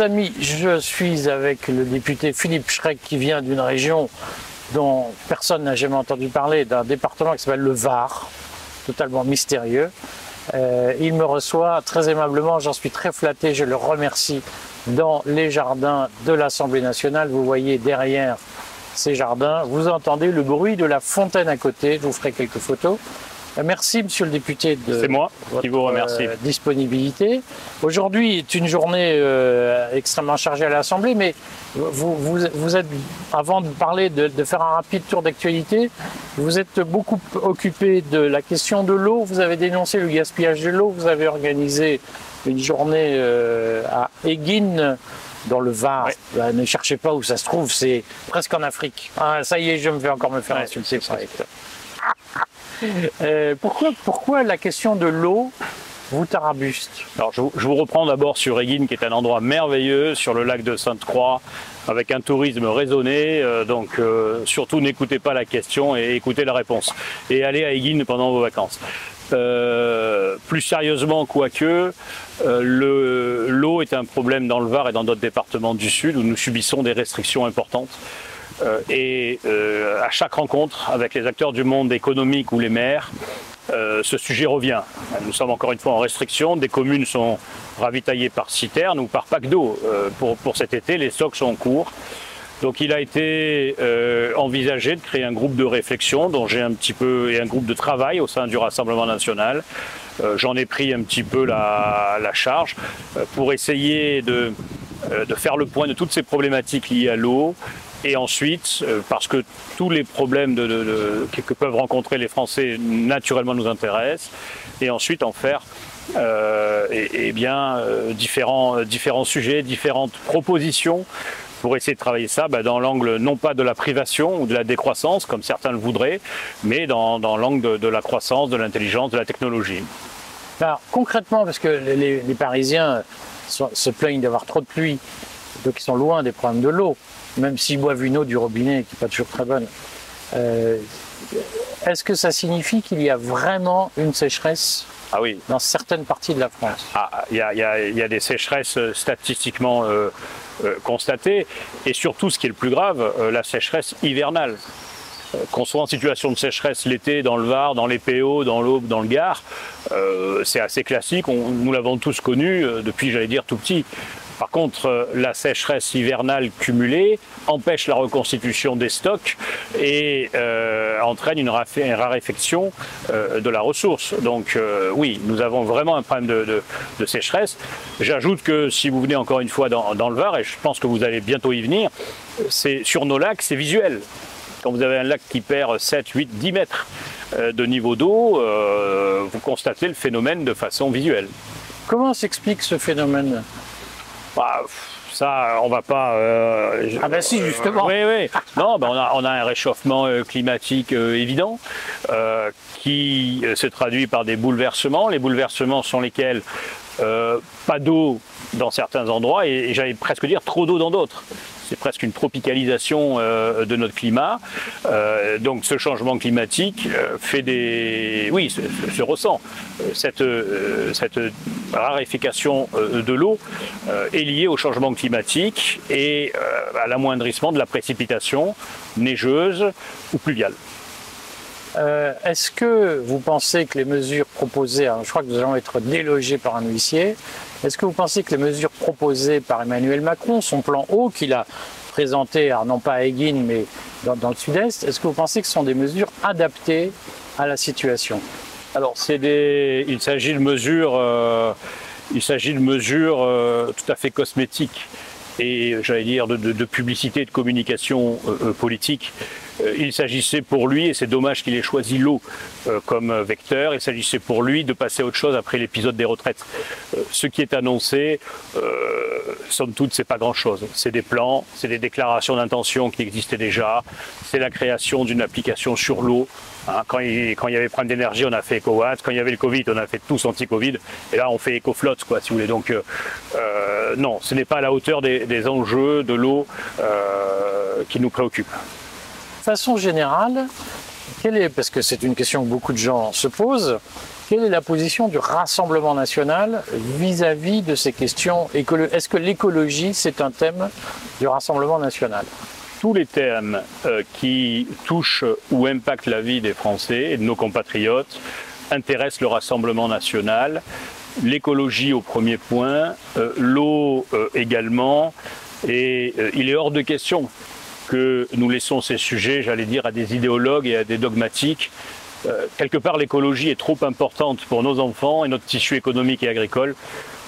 amis, je suis avec le député Philippe Schreck qui vient d'une région dont personne n'a jamais entendu parler, d'un département qui s'appelle le Var, totalement mystérieux. Euh, il me reçoit très aimablement, j'en suis très flatté, je le remercie dans les jardins de l'Assemblée nationale. Vous voyez derrière ces jardins, vous entendez le bruit de la fontaine à côté, je vous ferai quelques photos. Euh, merci, monsieur le député, de moi qui vous remercie. Euh, disponibilité. Aujourd'hui est une journée euh, extrêmement chargée à l'Assemblée, mais vous, vous, êtes, avant de parler, de, de faire un rapide tour d'actualité, vous êtes beaucoup occupé de la question de l'eau. Vous avez dénoncé le gaspillage de l'eau. Vous avez organisé une journée à Eguine dans le Var. Bah, ne cherchez pas où ça se trouve, c'est presque en Afrique. Ah, ça y est, je me vais encore me faire insulter. Euh, pourquoi, pourquoi la question de l'eau vous tarabuste Alors, je, vous reprends d'abord sur Eguine, qui est un endroit merveilleux sur le lac de Sainte-Croix, avec un tourisme raisonné. Euh, donc, euh, surtout, n'écoutez pas la question et écoutez la réponse. Et allez à Eguine pendant vos vacances. plus sérieusement, quoique, l'eau est un problème dans le Var et dans d'autres départements du Sud où nous subissons des restrictions importantes. Euh, et euh, à chaque rencontre avec les acteurs du monde économique ou les maires, euh, ce sujet revient. Nous sommes encore une fois en restriction. Des communes sont ravitaillées par citerne ou par pack d'eau. pour, pour cet été, les stocks sont en cours. Donc il a été envisagé de créer un groupe de réflexion dont j'ai un petit peu et un groupe de travail au sein du Rassemblement national. J'en ai pris un petit peu la, charge pour essayer de, de faire le point de toutes ces problématiques liées à l'eau et ensuite, euh, parce que tous les problèmes que peuvent rencontrer les Français naturellement nous intéressent, et ensuite en faire euh, bien euh, différents, différents sujets, différentes propositions pour essayer de travailler ça bah, dans l'angle non pas de la privation ou de la décroissance, comme certains le voudraient, mais dans, l'angle de, la croissance, de l'intelligence, de la technologie. Alors concrètement, parce que les, Parisiens se plaignent d'avoir trop de pluie, donc ils sont loin des problèmes de l'eau même s'ils boivent une eau du robinet qui n'est pas toujours très bonne. Euh, est-ce que ça signifie qu'il y a vraiment une sécheresse ah oui. dans certaines parties de la France? Ah, Il y, a, des sécheresses euh, statistiquement euh, constatées, et surtout, ce qui est le plus grave, la sécheresse hivernale. Qu'on soit en situation de sécheresse l'été dans le Var, dans les PO, dans l'Aube, dans le Gard, c'est assez classique. nous l'avons tous connu depuis, j'allais dire, tout petit. Par contre, euh, la sécheresse hivernale cumulée empêche la reconstitution des stocks et euh, entraîne une, raréfaction euh, de la ressource. Donc oui, nous avons vraiment un problème de, sécheresse. J'ajoute que si vous venez encore une fois dans, le Var, et je pense que vous allez bientôt y venir, c'est sur nos lacs, c'est visuel. Quand vous avez un lac qui perd 7, 8, 10 mètres de niveau d'eau, vous constatez le phénomène de façon visuelle. Comment s'explique ce phénomène? Bah, ça, on va pas. Euh, ah ben si, justement. oui, oui. Non, ben on, a, on a un réchauffement euh, climatique euh, évident qui se traduit par des bouleversements. Les bouleversements sont lesquels? Pas d'eau dans certains endroits et j'allais presque dire trop d'eau dans d'autres c'est presque une tropicalisation euh, de notre climat. Euh, donc ce changement climatique euh, fait des... Oui, se, ressent. Cette, cette raréfication de l'eau est liée au changement climatique et à l'amoindrissement de la précipitation neigeuse ou pluviale. Est-ce que vous pensez que les mesures proposées, je crois que nous allons être délogés par un huissier, est-ce que vous pensez que les mesures proposées par Emmanuel Macron, son plan haut qu'il a présenté, non pas à Eguin, mais dans, le sud-est, est-ce que vous pensez que ce sont des mesures adaptées à la situation? Alors, des... il s'agit de mesures, euh, il de mesures euh, tout à fait cosmétiques et j'allais dire de, publicité, de communication euh, politique. euh, il s'agissait pour lui, et c'est dommage qu'il ait choisi l'eau euh, comme vecteur, il s'agissait pour lui de passer à autre chose après l'épisode des retraites. Euh, ce qui est annoncé, somme toute, c'est pas grand-chose. C'est des plans, c'est des déclarations d'intention qui existaient déjà, c'est la création d'une application sur l'eau. Hein, quand, il, y avait problème d'énergie, on a fait EcoWatt. Quand il y avait le Covid, on a fait tous anti-Covid. Et là, on fait EcoFlotte, quoi, si vous voulez. Donc, non, ce n'est pas à la hauteur des enjeux de l'eau qui nous préoccupent façon générale, est, parce que c'est une question que beaucoup de gens se posent, Quelle est la position du Rassemblement national vis-à-vis de ces questions Est-ce que l'écologie, c'est un thème du Rassemblement national? Tous les thèmes euh, qui touchent ou impactent la vie des Français et de nos compatriotes intéressent le Rassemblement national. L'écologie au premier point, euh, l'eau euh, également, et il est hors de question que nous laissons ces sujets, j'allais dire, à des idéologues et à des dogmatiques. quelque part, l'écologie est trop importante pour nos enfants et notre tissu économique et agricole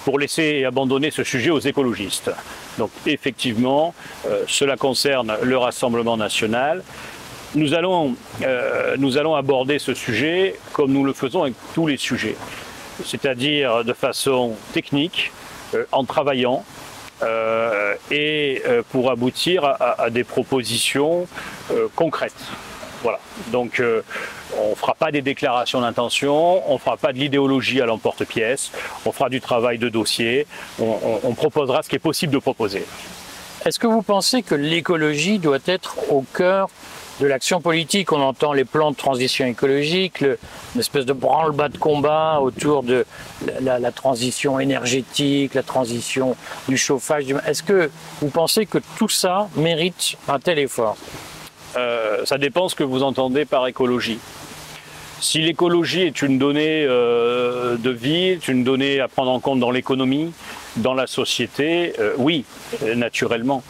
pour laisser et abandonner ce sujet aux écologistes. Donc effectivement, euh, cela concerne le Rassemblement national. Nous allons, euh, nous allons aborder ce sujet comme nous le faisons avec tous les sujets, c'est-à-dire de façon technique, euh, en travaillant, et pour aboutir à, des propositions concrètes. Voilà. Donc on ne fera pas des déclarations d'intention, on ne fera pas de l'idéologie à l'emporte-pièce, on fera du travail de dossier, on, proposera ce qui est possible de proposer. Est-ce que vous pensez que l'écologie doit être au cœur de l'action politique. On entend les plans de transition écologique, le, une espèce de branle-bas de combat autour de la, transition énergétique, la transition du chauffage. Est-ce que vous pensez que tout ça mérite un tel effort? Euh, Ça dépend ce que vous entendez par écologie. Si l'écologie est une donnée euh, de vie, est une donnée à prendre en compte dans l'économie, dans la société, euh, oui, naturellement.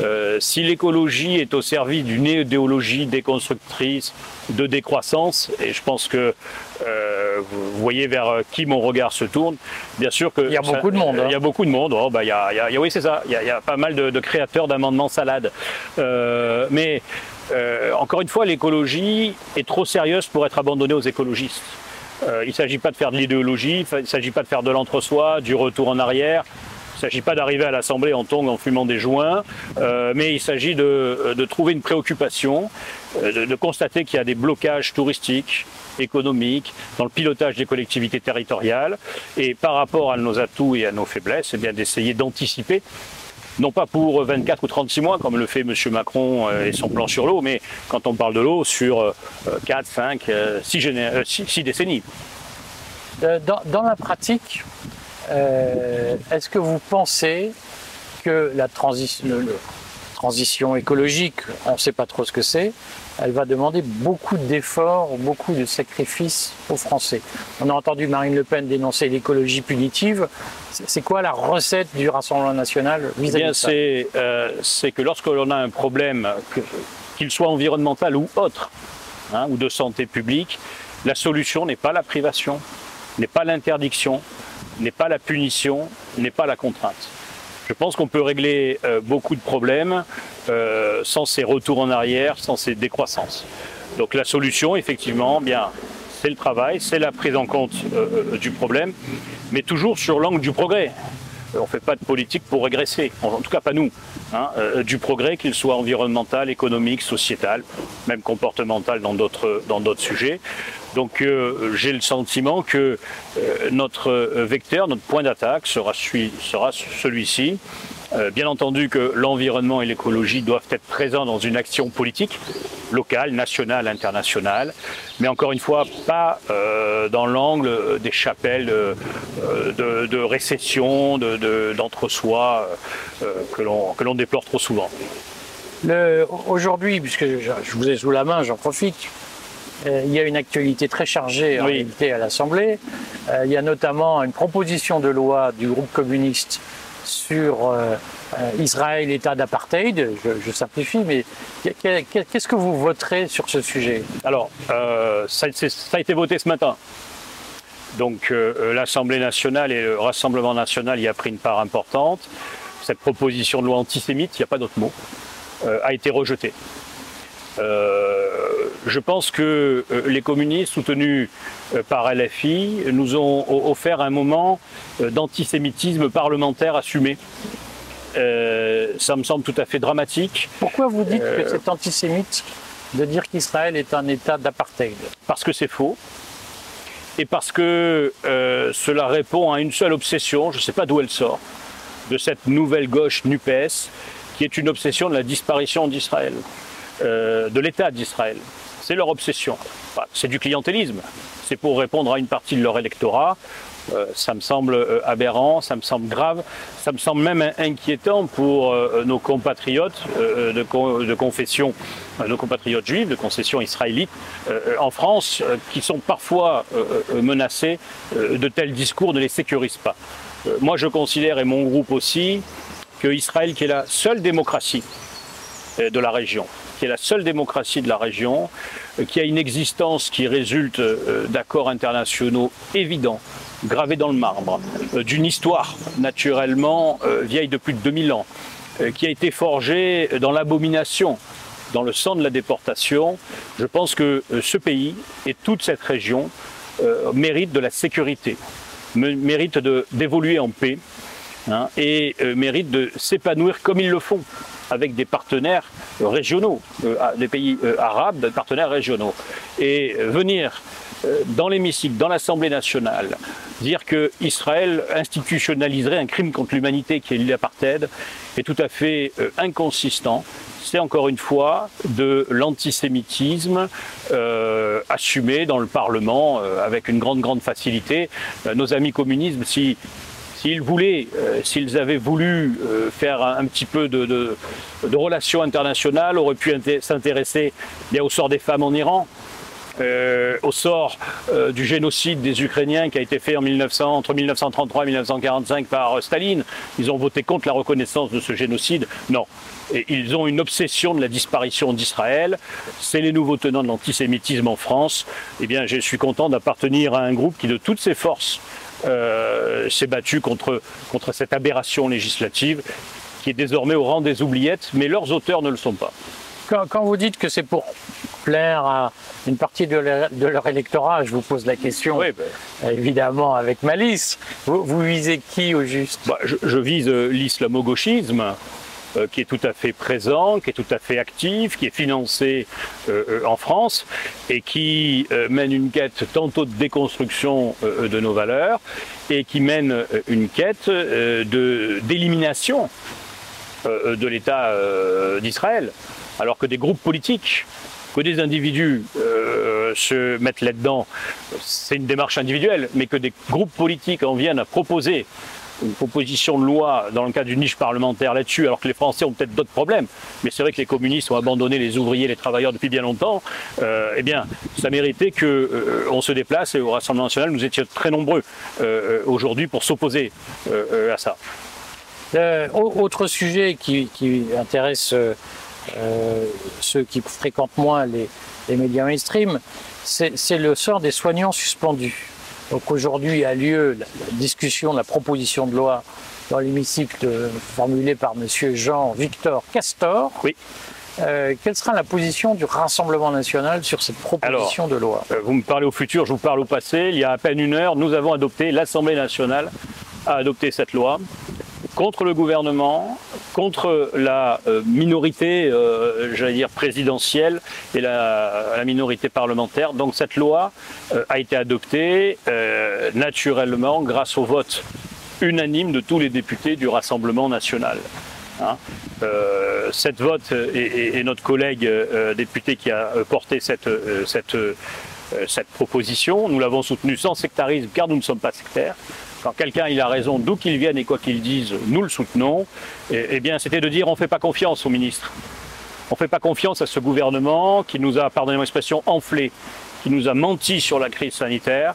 Euh, si l'écologie est au service d'une idéologie déconstructrice de décroissance, et je pense que vous voyez vers qui mon regard se tourne, bien sûr que... Il y a beaucoup de monde. Il y a beaucoup de monde, oh, bah, il, y a, oui c'est ça, il y, a, pas mal de, de créateurs d'amendements salades. mais euh, encore une fois, l'écologie est trop sérieuse pour être abandonnée aux écologistes. Euh, il ne s'agit pas de faire de l'idéologie, il ne s'agit pas de faire de l'entre-soi, du retour en arrière. Il ne s'agit pas d'arriver à l'Assemblée en tongs en fumant des joints, euh, mais il s'agit de, trouver une préoccupation, de, constater qu'il y a des blocages touristiques, économiques, dans le pilotage des collectivités territoriales, et par rapport à nos atouts et à nos faiblesses, eh bien d'essayer d'anticiper non pas pour 24 ou 36 mois comme le fait M. Macron euh, et son plan sur l'eau, mais quand on parle de l'eau sur 4, 5, 6, décennies. Euh, dans, la pratique, euh, est-ce que vous pensez que la transition écologique, on ne sait pas trop ce que c'est, elle va demander beaucoup d'efforts, beaucoup de sacrifices aux Français? On a entendu Marine Le Pen dénoncer l'écologie punitive. C'est quoi la recette du Rassemblement national vis-à-vis de ça? euh, C'est que lorsque l'on a un problème, qu'il soit environnemental ou autre, hein, ou de santé publique, la solution n'est pas la privation, n'est pas l'interdiction, n'est pas la punition, n'est pas la contrainte. Je pense qu'on peut régler euh, beaucoup de problèmes euh, sans ces retours en arrière, sans ces décroissances. Donc la solution, effectivement, c'est le travail, c'est la prise en compte euh, du problème, mais toujours sur l'angle du progrès. On ne fait pas de politique pour régresser, en tout cas pas nous. Hein, du progrès, qu'il soit environnemental, économique, sociétal, même comportemental dans d'autres sujets. Donc euh, j'ai le sentiment que euh, notre vecteur, notre point d'attaque sera, celui-ci. Euh, bien entendu que l'environnement et l'écologie doivent être présents dans une action politique, locale, nationale, internationale, mais encore une fois, pas dans l'angle des chapelles de, récession, d'entre-soi que l'on déplore trop souvent. Aujourd'hui, puisque je vous ai sous la main, j'en profite, euh, il y a une actualité très chargée en réalité à l'Assemblée. Euh, il y a notamment une proposition de loi du groupe communiste sur euh, Israël, État d'apartheid. Je, simplifie, mais qu'est-ce que vous voterez sur ce sujet? Alors, ça, a été voté ce matin. Donc l'Assemblée nationale et le Rassemblement national y a pris une part importante. Cette proposition de loi antisémite, il n'y a pas d'autre mot, a été rejetée. Euh, je pense que euh, les communistes soutenus euh, par LFI nous ont offert un moment d'antisémitisme parlementaire assumé. ça me semble tout à fait dramatique. Pourquoi vous dites que c'est antisémite de dire qu'Israël est un État d'apartheid? Parce que c'est faux. Et parce que cela répond à une seule obsession, je ne sais pas d'où elle sort, de cette nouvelle gauche NUPES, qui est une obsession de la disparition d'Israël. Euh, de l'État d'Israël. C'est leur obsession. c'est du clientélisme. C'est pour répondre à une partie de leur électorat. Euh, ça me semble euh, aberrant, ça me semble grave, ça me semble même inquiétant pour euh, nos compatriotes de, confession, nos compatriotes juifs de concession israélite en France, qui sont parfois menacés de tels discours ne les sécurisent pas. moi, je considère, et mon groupe aussi, que Israël, qui est la seule démocratie de la région, qui est la seule démocratie de la région, qui a une existence qui résulte d'accords internationaux évidents, gravé dans le marbre, euh, d'une histoire naturellement euh, vieille de plus de 2000 ans, euh, qui a été forgée dans l'abomination, dans le sang de la déportation, je pense que ce pays et toute cette région méritent de la sécurité, méritent d'évoluer en paix hein, et méritent de s'épanouir comme ils le font avec des partenaires régionaux, des pays arabes, des partenaires régionaux. Et venir dans l'hémicycle, dans l'Assemblée nationale, dire que Israël institutionnaliserait un crime contre l'humanité qui est l'apartheid est tout à fait euh, inconsistant. C'est encore une fois de l'antisémitisme euh, assumé dans le Parlement euh, avec une grande grande facilité. nos amis communistes, si s'ils voulaient, s'ils avaient voulu faire un, petit peu de, relations internationales, auraient pu s'intéresser au sort des femmes en Iran, euh, au sort euh, du génocide des Ukrainiens qui a été fait en 1900, entre 1933 et 1945 par Staline. Ils ont voté contre la reconnaissance de ce génocide. Non. Et ils ont une obsession de la disparition d'Israël. C'est les nouveaux tenants de l'antisémitisme en France. Eh bien, je suis content d'appartenir à un groupe qui, de toutes ses forces, euh, s'est battu contre, contre cette aberration législative qui est désormais au rang des oubliettes, mais leurs auteurs ne le sont pas. Quand, vous dites que c'est pour plaire à une partie de leur, électorat, je vous pose la question, ben. évidemment avec malice, vous, visez qui au juste? Bah, je, vise euh, l'islamo-gauchisme, euh, qui est tout à fait présent, qui est tout à fait actif, qui est financé euh, en France et qui mène une quête tantôt de déconstruction de nos valeurs et qui mène une quête d'élimination de l'État d'Israël. Alors que des groupes politiques, que des individus euh, se mettent là-dedans, c'est une démarche individuelle, mais que des groupes politiques en viennent à proposer une proposition de loi dans le cadre d'une niche parlementaire là-dessus, alors que les Français ont peut-être d'autres problèmes, mais c'est vrai que les communistes ont abandonné les ouvriers, les travailleurs depuis bien longtemps, euh, eh bien, ça méritait qu'on euh, se déplace et au Rassemblement national, nous étions très nombreux aujourd'hui pour s'opposer à ça. autre sujet qui intéresse euh, ceux qui fréquentent moins les, médias mainstream, c'est le sort des soignants suspendus. Donc aujourd'hui a lieu la, discussion de la proposition de loi dans l'hémicycle formulée par M. Jean-Victor Castor. Oui. Euh, quelle sera la position du Rassemblement national sur cette proposition de loi? euh, Vous me parlez au futur, je vous parle au passé. Il y a à peine une heure, nous avons adopté, l'Assemblée nationale a adopté cette loi contre le gouvernement, contre la euh, minorité, euh, j'allais dire présidentielle et la, minorité parlementaire. Donc cette loi euh, a été adoptée naturellement grâce au vote unanime de tous les députés du Rassemblement national. Hein. cette vote et, notre collègue député qui a porté cette, proposition, nous l'avons soutenue sans sectarisme car nous ne sommes pas sectaires. Quelqu'un il a raison, d'où qu'il vienne et quoi qu'il dise, nous le soutenons. Eh bien, c'était de dire on ne fait pas confiance au ministre. On ne fait pas confiance à ce gouvernement qui nous a, pardonnez-moi l'expression, enflé, qui nous a menti sur la crise sanitaire,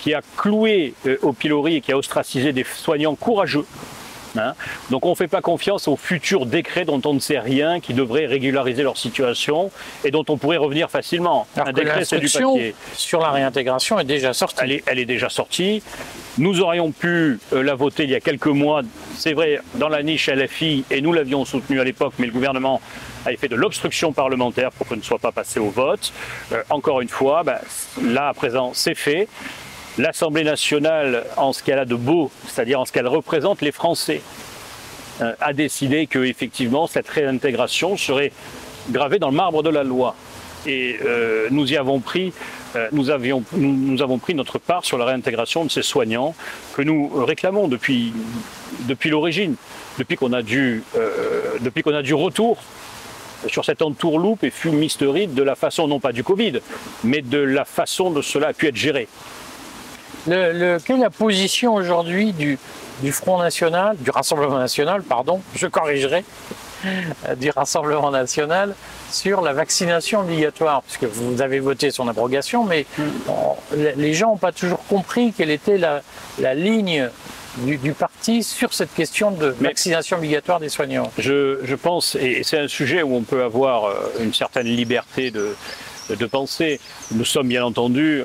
qui a cloué euh, au pilori et qui a ostracisé des soignants courageux Hein. Donc on ne fait pas confiance aux futurs décrets dont on ne sait rien, qui devraient régulariser leur situation et dont on pourrait revenir facilement. un décret, c'est du papier. Sur la réintégration est déjà sortie. Elle est, déjà sortie. Nous aurions pu euh, la voter il y a quelques mois, c'est vrai, dans la niche LFI, et nous l'avions soutenue à l'époque, mais le gouvernement avait fait de l'obstruction parlementaire pour que ne soit pas passé au vote. Euh, encore une fois, ben, là à présent, c'est fait l'Assemblée nationale, en ce qu'elle a de beau, c'est-à-dire en ce qu'elle représente les Français, euh, a décidé que effectivement cette réintégration serait gravée dans le marbre de la loi. Et euh, nous y avons pris, euh, nous, avions, nous, avons pris notre part sur la réintégration de ces soignants que nous réclamons depuis, depuis l'origine, depuis qu'on a, du, depuis qu'on a du retour sur cette entourloupe et fumisterie de la façon, non pas du Covid, mais de la façon dont cela a pu être géré. Le, quelle est la position aujourd'hui du, du Front National, du Rassemblement National, pardon, je corrigerai, du Rassemblement National sur la vaccination obligatoire, puisque vous avez voté son abrogation, mais les gens n'ont pas toujours compris quelle était la, ligne du, parti sur cette question de vaccination obligatoire des soignants. Je, pense, et c'est un sujet où on peut avoir euh, une certaine liberté de, de penser. Nous sommes bien entendu,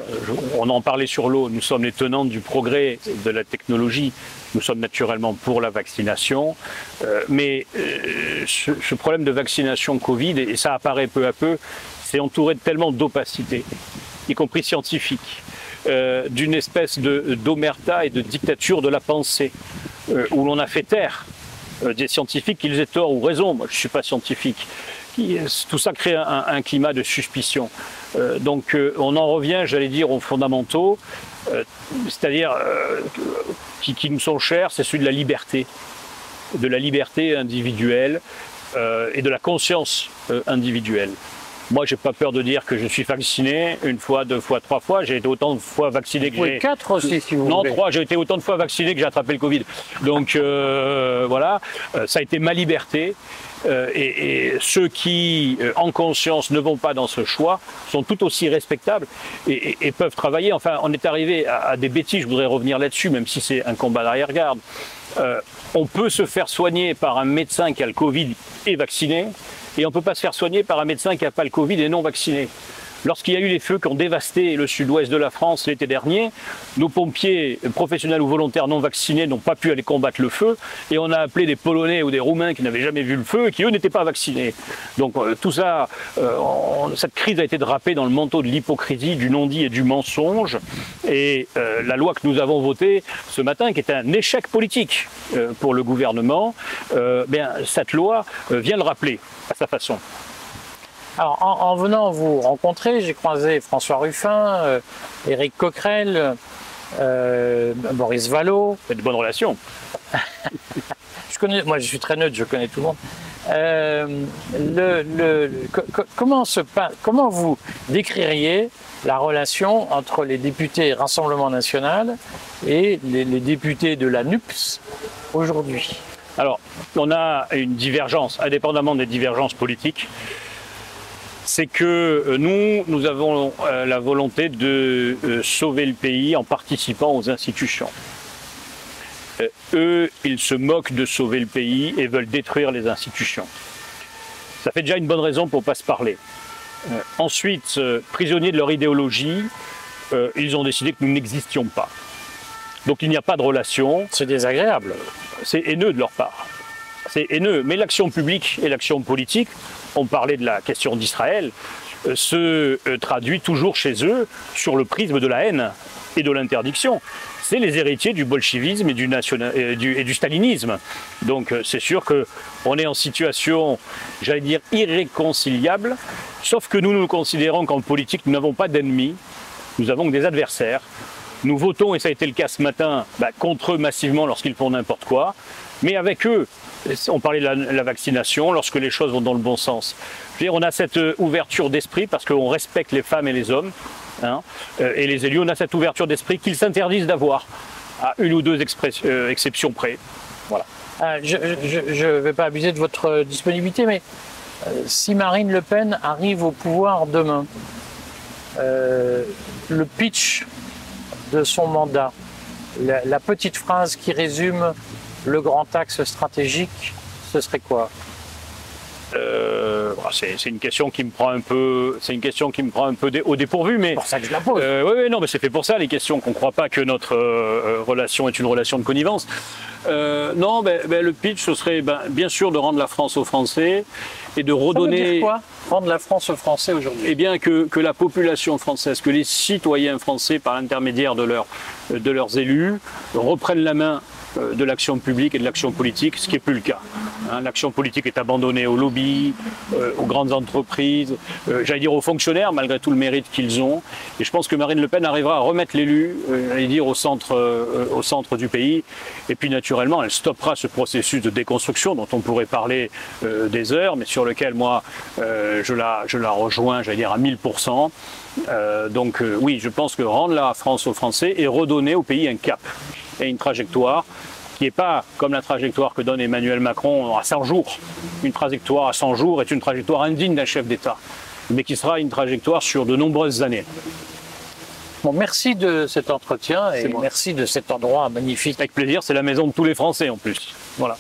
on en parlait sur l'eau, nous sommes les tenants du progrès de la technologie. Nous sommes naturellement pour la vaccination, euh, mais euh, ce, problème de vaccination Covid, et ça apparaît peu à peu, c'est entouré de tellement d'opacité, y compris scientifique, euh, d'une espèce d'omerta et de dictature de la pensée, où l'on a fait taire des scientifiques, qu'ils aient tort ou raison. Moi, je ne suis pas scientifique. Tout ça crée un, climat de suspicion. donc, on en revient, j'allais dire, aux fondamentaux. Euh, c'est-à-dire euh, qui, qui, nous sont chers, c'est celui de la liberté, de la liberté individuelle euh, et de la conscience individuelle. Moi, j'ai pas peur de dire que je suis vacciné une fois, deux fois, trois fois. J'ai été autant de fois vacciné que j'ai. quatre aussi, si vous Non, trois. J'ai été autant de fois vacciné que j'ai attrapé le Covid. Donc voilà, ça a été ma liberté. Euh, et, ceux qui, euh, en conscience, ne vont pas dans ce choix sont tout aussi respectables et, peuvent travailler. Enfin, on est arrivé à, des bêtises, je voudrais revenir là-dessus, même si c'est un combat d'arrière-garde. Euh, on peut se faire soigner par un médecin qui a le Covid et vacciné, et on ne peut pas se faire soigner par un médecin qui n'a pas le Covid et non vacciné. Lorsqu'il y a eu les feux qui ont dévasté le sud-ouest de la France l'été dernier, nos pompiers professionnels ou volontaires non vaccinés n'ont pas pu aller combattre le feu et on a appelé des Polonais ou des Roumains qui n'avaient jamais vu le feu et qui eux n'étaient pas vaccinés. Donc euh, tout ça, euh, cette crise a été drapée dans le manteau de l'hypocrisie, du non-dit et du mensonge. Et euh, la loi que nous avons votée ce matin, qui est un échec politique pour le gouvernement, bien, cette loi vient le rappeler à sa façon. Alors, en, venant vous rencontrer, j'ai croisé François Ruffin, euh, Éric Coquerel, euh, Boris Vallot. Vous de bonnes relations. je connais, moi, je suis très neutre, je connais tout le monde. Euh, le, comment, se, comment vous décririez la relation entre les députés Rassemblement National et les, les députés de la NUPS aujourd'hui? Alors, on a une divergence, indépendamment des divergences politiques c'est que euh, nous, nous avons euh, la volonté de euh, sauver le pays en participant aux institutions. eux, ils se moquent de sauver le pays et veulent détruire les institutions. Ça fait déjà une bonne raison pour ne pas se parler. ensuite, prisonniers de leur idéologie, ils ont décidé que nous n'existions pas. Donc il n'y a pas de relation. C'est désagréable. C'est haineux de leur part. C'est haineux. Mais l'action publique et l'action politique on parlait de la question d'Israël, euh, se euh, traduit toujours chez eux sur le prisme de la haine et de l'interdiction. C'est les héritiers du bolchevisme et du, et du, stalinisme. Donc euh, c'est sûr qu'on est en situation, j'allais dire, irréconciliable, sauf que nous nous considérons qu'en politique, nous n'avons pas d'ennemis, nous avons des adversaires. Nous votons, et ça a été le cas ce matin, bah, contre eux massivement lorsqu'ils font n'importe quoi, mais avec eux, on parlait de la, vaccination, lorsque les choses vont dans le bon sens. on a cette euh, ouverture d'esprit parce qu'on respecte les femmes et les hommes, hein, euh, et les élus, on a cette ouverture d'esprit qu'ils s'interdisent d'avoir, à une ou deux euh, exceptions près. Voilà. Ah, je ne vais pas abuser de votre disponibilité, mais si Marine Le Pen arrive au pouvoir demain, le pitch de son mandat, la petite phrase qui résume le grand axe stratégique, ce serait quoi euh, c'est une question qui me prend un peu, c'est une question qui me prend un peu au dépourvu, mais c'est pour ça que je la pose. Euh, oui, non, mais c'est fait pour ça les questions. Qu'on ne croit pas que notre euh, relation est une relation de connivence. non, ben, ben, le pitch, ce serait ben, bien sûr de rendre la France aux Français et de redonner. Ça veut dire quoi Rendre la France aux Français aujourd'hui? Eh bien, que, que, la population française, que les citoyens français, par l'intermédiaire de, leur, de leurs élus, reprennent la main de l'action publique et de l'action politique, ce qui n'est plus le cas. Hein. l'action politique est abandonnée aux lobbies, euh, aux grandes entreprises, j'allais dire aux fonctionnaires, malgré tout le mérite qu'ils ont. Et je pense que Marine Le Pen arrivera à remettre l'élu, j'allais dire, au centre, au centre du pays. Et puis naturellement, elle stoppera ce processus de déconstruction dont on pourrait parler des heures, mais sur lequel moi, je, la, rejoins, j'allais dire, à 1000%. Euh, donc euh, oui, je pense que rendre la France aux Français et redonner au pays un cap et une trajectoire qui n'est pas comme la trajectoire que donne Emmanuel Macron à 100 jours. Une trajectoire à 100 jours est une trajectoire indigne d'un chef d'État, mais qui sera une trajectoire sur de nombreuses années. Bon, merci de cet entretien et merci de cet endroit magnifique. Avec plaisir, c'est la maison de tous les Français en plus. Voilà.